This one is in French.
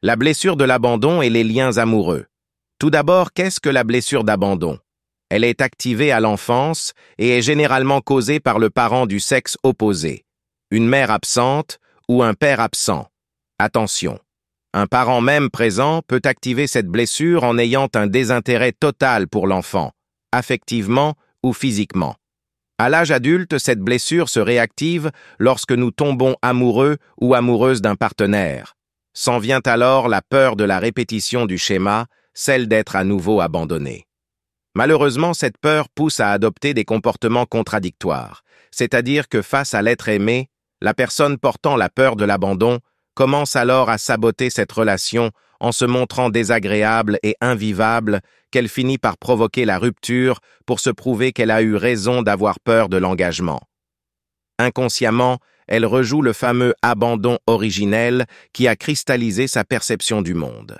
La blessure de l'abandon et les liens amoureux. Tout d'abord, qu'est-ce que la blessure d'abandon? Elle est activée à l'enfance et est généralement causée par le parent du sexe opposé, une mère absente ou un père absent. Attention, un parent même présent peut activer cette blessure en ayant un désintérêt total pour l'enfant, affectivement ou physiquement. À l'âge adulte, cette blessure se réactive lorsque nous tombons amoureux ou amoureuses d'un partenaire. S'en vient alors la peur de la répétition du schéma, celle d'être à nouveau abandonné. Malheureusement, cette peur pousse à adopter des comportements contradictoires, c'est-à-dire que face à l'être aimé, la personne portant la peur de l'abandon commence alors à saboter cette relation en se montrant désagréable et invivable qu'elle finit par provoquer la rupture pour se prouver qu'elle a eu raison d'avoir peur de l'engagement. Inconsciemment, elle rejoue le fameux abandon originel qui a cristallisé sa perception du monde.